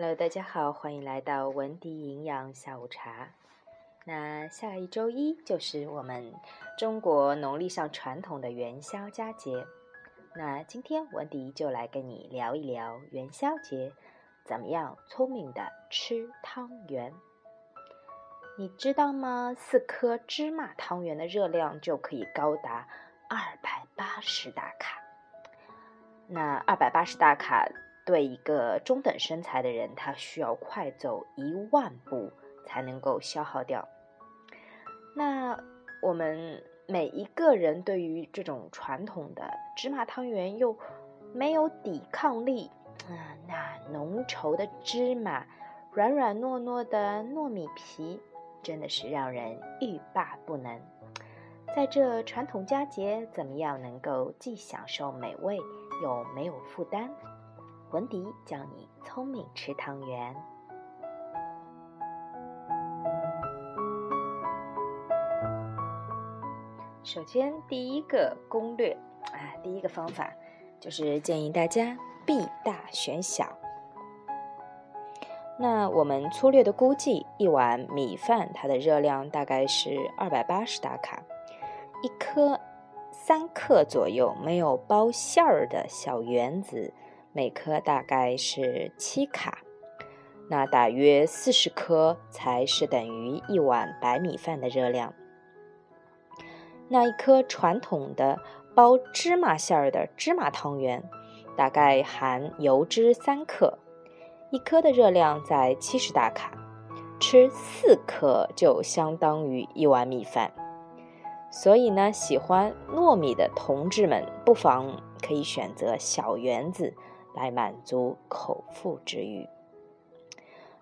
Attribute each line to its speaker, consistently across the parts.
Speaker 1: Hello，大家好，欢迎来到文迪营养下午茶。那下一周一就是我们中国农历上传统的元宵佳节。那今天文迪就来跟你聊一聊元宵节怎么样聪明的吃汤圆。你知道吗？四颗芝麻汤圆的热量就可以高达二百八十大卡。那二百八十大卡。对一个中等身材的人，他需要快走一万步才能够消耗掉。那我们每一个人对于这种传统的芝麻汤圆又没有抵抗力。嗯，那浓稠的芝麻，软软糯糯的糯米皮，真的是让人欲罢不能。在这传统佳节，怎么样能够既享受美味又没有负担？文迪教你聪明吃汤圆。首先，第一个攻略啊，第一个方法就是建议大家避大选小。那我们粗略的估计，一碗米饭它的热量大概是二百八十大卡，一颗三克左右没有包馅儿的小圆子。每颗大概是七卡，那大约四十颗才是等于一碗白米饭的热量。那一颗传统的包芝麻馅儿的芝麻汤圆，大概含油脂三克，一颗的热量在七十大卡，吃四颗就相当于一碗米饭。所以呢，喜欢糯米的同志们，不妨可以选择小圆子。来满足口腹之欲。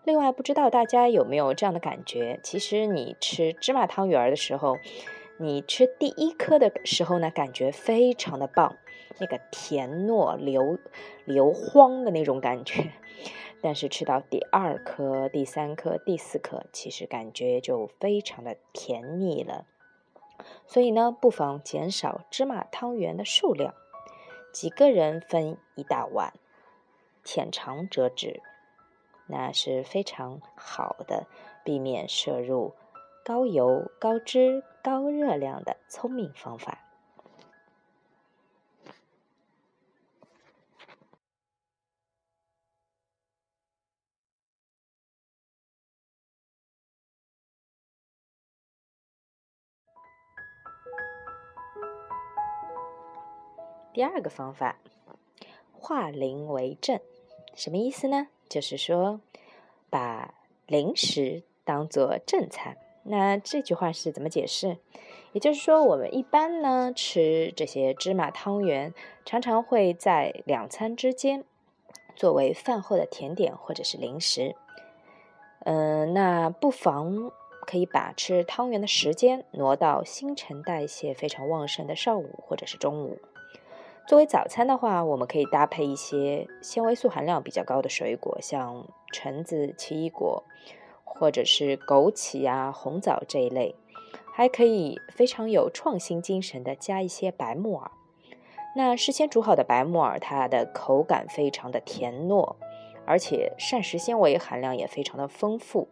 Speaker 1: 另外，不知道大家有没有这样的感觉？其实你吃芝麻汤圆儿的时候，你吃第一颗的时候呢，感觉非常的棒，那个甜糯流流荒的那种感觉。但是吃到第二颗、第三颗、第四颗，其实感觉就非常的甜腻了。所以呢，不妨减少芝麻汤圆的数量。几个人分一大碗，浅尝辄止，那是非常好的避免摄入高油、高脂、高热量的聪明方法。第二个方法，化零为正，什么意思呢？就是说，把零食当做正餐。那这句话是怎么解释？也就是说，我们一般呢吃这些芝麻汤圆，常常会在两餐之间作为饭后的甜点或者是零食。嗯，那不妨可以把吃汤圆的时间挪到新陈代谢非常旺盛的上午或者是中午。作为早餐的话，我们可以搭配一些纤维素含量比较高的水果，像橙子、奇异果，或者是枸杞啊、红枣这一类。还可以非常有创新精神的加一些白木耳。那事先煮好的白木耳，它的口感非常的甜糯，而且膳食纤维含量也非常的丰富，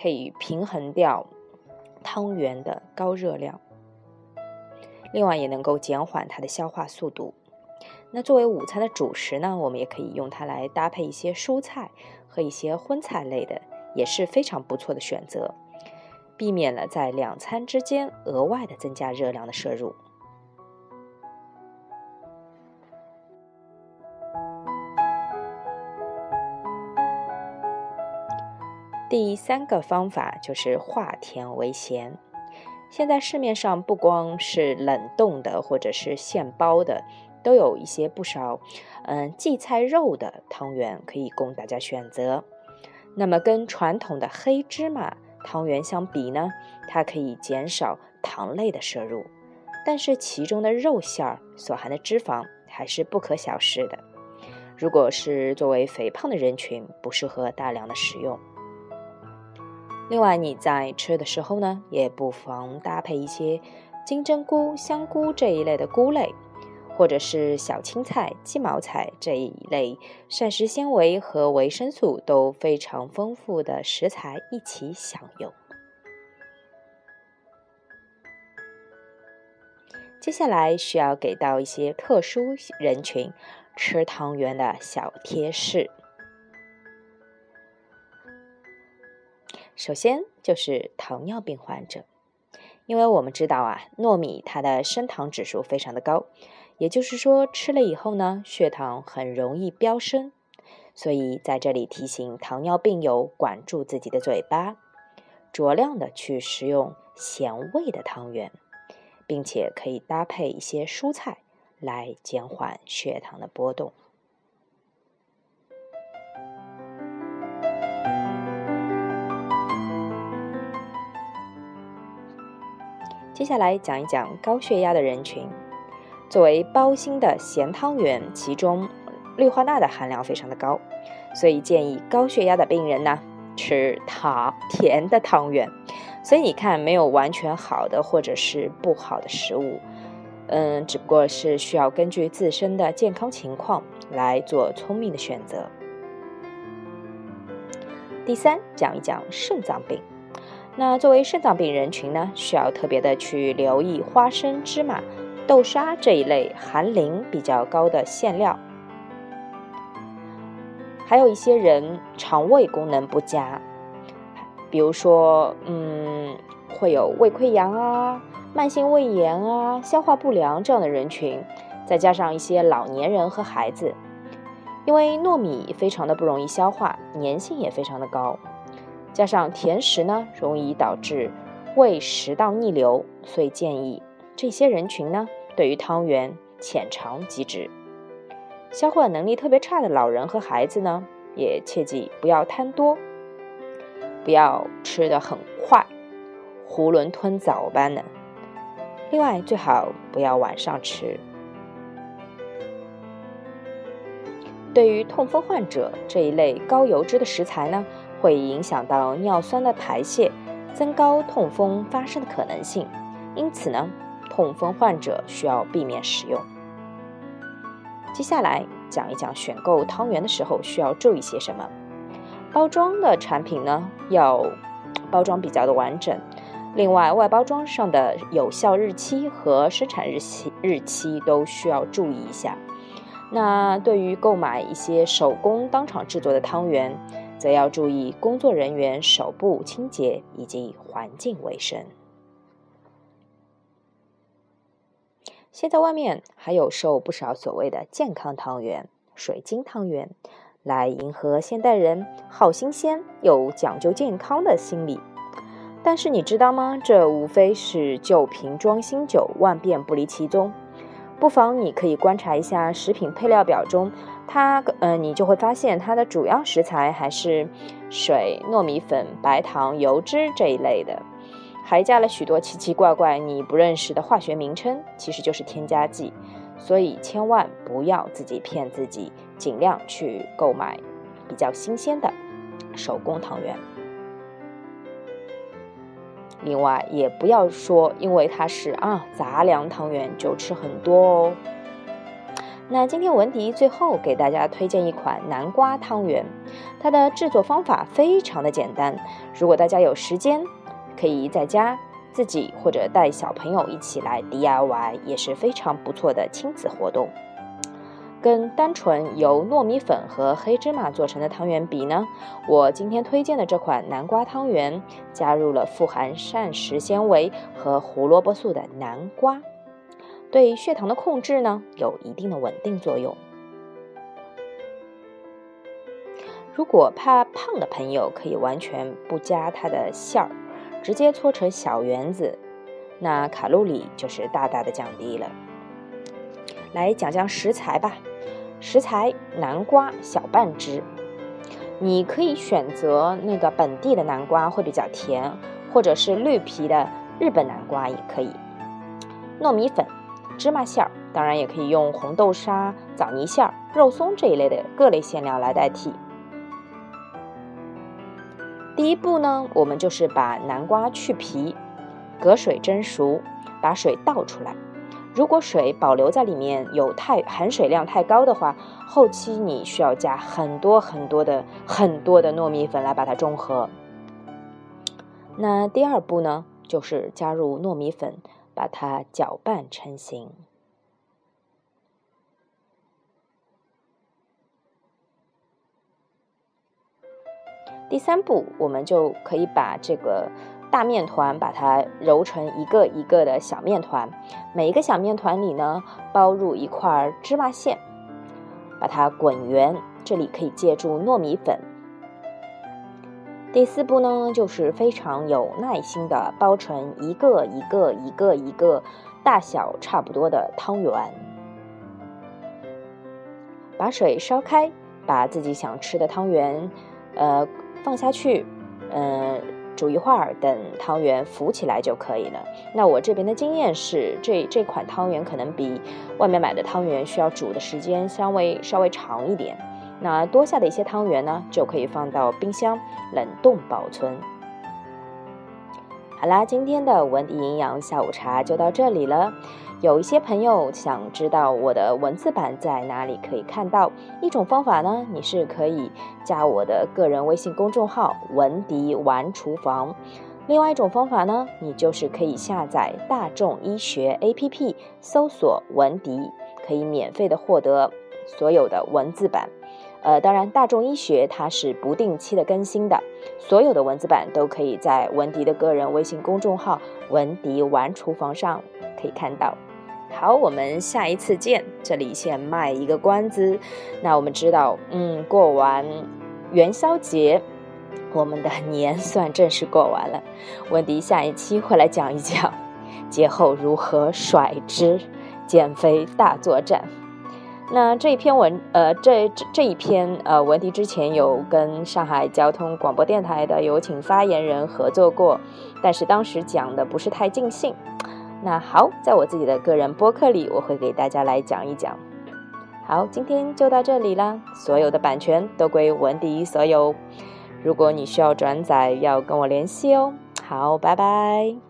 Speaker 1: 可以平衡掉汤圆的高热量。另外，也能够减缓它的消化速度。那作为午餐的主食呢，我们也可以用它来搭配一些蔬菜和一些荤菜类的，也是非常不错的选择，避免了在两餐之间额外的增加热量的摄入。第三个方法就是化甜为咸。现在市面上不光是冷冻的，或者是现包的。都有一些不少，嗯，荠菜肉的汤圆可以供大家选择。那么跟传统的黑芝麻汤圆相比呢，它可以减少糖类的摄入，但是其中的肉馅儿所含的脂肪还是不可小视的。如果是作为肥胖的人群，不适合大量的食用。另外，你在吃的时候呢，也不妨搭配一些金针菇、香菇这一类的菇类。或者是小青菜、鸡毛菜这一类膳食纤维和维生素都非常丰富的食材一起享用。接下来需要给到一些特殊人群吃汤圆的小贴士。首先就是糖尿病患者，因为我们知道啊，糯米它的升糖指数非常的高，也就是说吃了以后呢，血糖很容易飙升，所以在这里提醒糖尿病友管住自己的嘴巴，酌量的去食用咸味的汤圆。并且可以搭配一些蔬菜来减缓血糖的波动。接下来讲一讲高血压的人群。作为包心的咸汤圆，其中氯化钠的含量非常的高，所以建议高血压的病人呢吃糖甜的汤圆。所以你看，没有完全好的或者是不好的食物，嗯，只不过是需要根据自身的健康情况来做聪明的选择。第三，讲一讲肾脏病。那作为肾脏病人群呢，需要特别的去留意花生、芝麻、豆沙这一类含磷比较高的馅料，还有一些人肠胃功能不佳。比如说，嗯，会有胃溃疡啊、慢性胃炎啊、消化不良这样的人群，再加上一些老年人和孩子，因为糯米非常的不容易消化，粘性也非常的高，加上甜食呢容易导致胃食道逆流，所以建议这些人群呢，对于汤圆浅尝即止。消化能力特别差的老人和孩子呢，也切记不要贪多。不要吃的很快，囫囵吞枣般的。另外，最好不要晚上吃。对于痛风患者这一类高油脂的食材呢，会影响到尿酸的排泄，增高痛风发生的可能性。因此呢，痛风患者需要避免食用。接下来讲一讲选购汤圆的时候需要注意些什么。包装的产品呢，要包装比较的完整。另外，外包装上的有效日期和生产日期日期都需要注意一下。那对于购买一些手工当场制作的汤圆，则要注意工作人员手部清洁以及环境卫生。现在外面还有售不少所谓的健康汤圆、水晶汤圆。来迎合现代人好新鲜又讲究健康的心理，但是你知道吗？这无非是旧瓶装新酒，万变不离其宗。不妨你可以观察一下食品配料表中，它呃，你就会发现它的主要食材还是水、糯米粉、白糖、油脂这一类的，还加了许多奇奇怪怪你不认识的化学名称，其实就是添加剂。所以千万不要自己骗自己，尽量去购买比较新鲜的手工汤圆。另外，也不要说因为它是啊杂粮汤圆就吃很多哦。那今天文迪最后给大家推荐一款南瓜汤圆，它的制作方法非常的简单，如果大家有时间，可以在家。自己或者带小朋友一起来 DIY 也是非常不错的亲子活动。跟单纯由糯米粉和黑芝麻做成的汤圆比呢，我今天推荐的这款南瓜汤圆加入了富含膳食纤维和胡萝卜素的南瓜，对血糖的控制呢有一定的稳定作用。如果怕胖的朋友，可以完全不加它的馅儿。直接搓成小圆子，那卡路里就是大大的降低了。来讲讲食材吧，食材南瓜小半只，你可以选择那个本地的南瓜会比较甜，或者是绿皮的日本南瓜也可以。糯米粉、芝麻馅儿，当然也可以用红豆沙、枣泥馅儿、肉松这一类的各类馅料来代替。第一步呢，我们就是把南瓜去皮，隔水蒸熟，把水倒出来，如果水保留在里面有太含水量太高的话，后期你需要加很多很多的很多的糯米粉来把它中和。那第二步呢，就是加入糯米粉，把它搅拌成型。第三步，我们就可以把这个大面团把它揉成一个一个的小面团，每一个小面团里呢包入一块芝麻馅，把它滚圆。这里可以借助糯米粉。第四步呢，就是非常有耐心的包成一个一个一个一个大小差不多的汤圆，把水烧开，把自己想吃的汤圆，呃。放下去，嗯，煮一会儿，等汤圆浮起来就可以了。那我这边的经验是，这这款汤圆可能比外面买的汤圆需要煮的时间稍微稍微长一点。那多下的一些汤圆呢，就可以放到冰箱冷冻保存。好啦，今天的文迪营养下午茶就到这里了。有一些朋友想知道我的文字版在哪里可以看到，一种方法呢，你是可以加我的个人微信公众号“文迪玩厨房”；另外一种方法呢，你就是可以下载大众医学 APP，搜索“文迪”，可以免费的获得所有的文字版。呃，当然，大众医学它是不定期的更新的，所有的文字版都可以在文迪的个人微信公众号“文迪玩厨房”上可以看到。好，我们下一次见。这里先卖一个关子。那我们知道，嗯，过完元宵节，我们的年 算正式过完了。文迪下一期会来讲一讲节后如何甩脂、减肥大作战。那这一篇文，呃，这这一篇，呃，文迪之前有跟上海交通广播电台的有请发言人合作过，但是当时讲的不是太尽兴。那好，在我自己的个人播客里，我会给大家来讲一讲。好，今天就到这里啦，所有的版权都归文迪所有。如果你需要转载，要跟我联系哦。好，拜拜。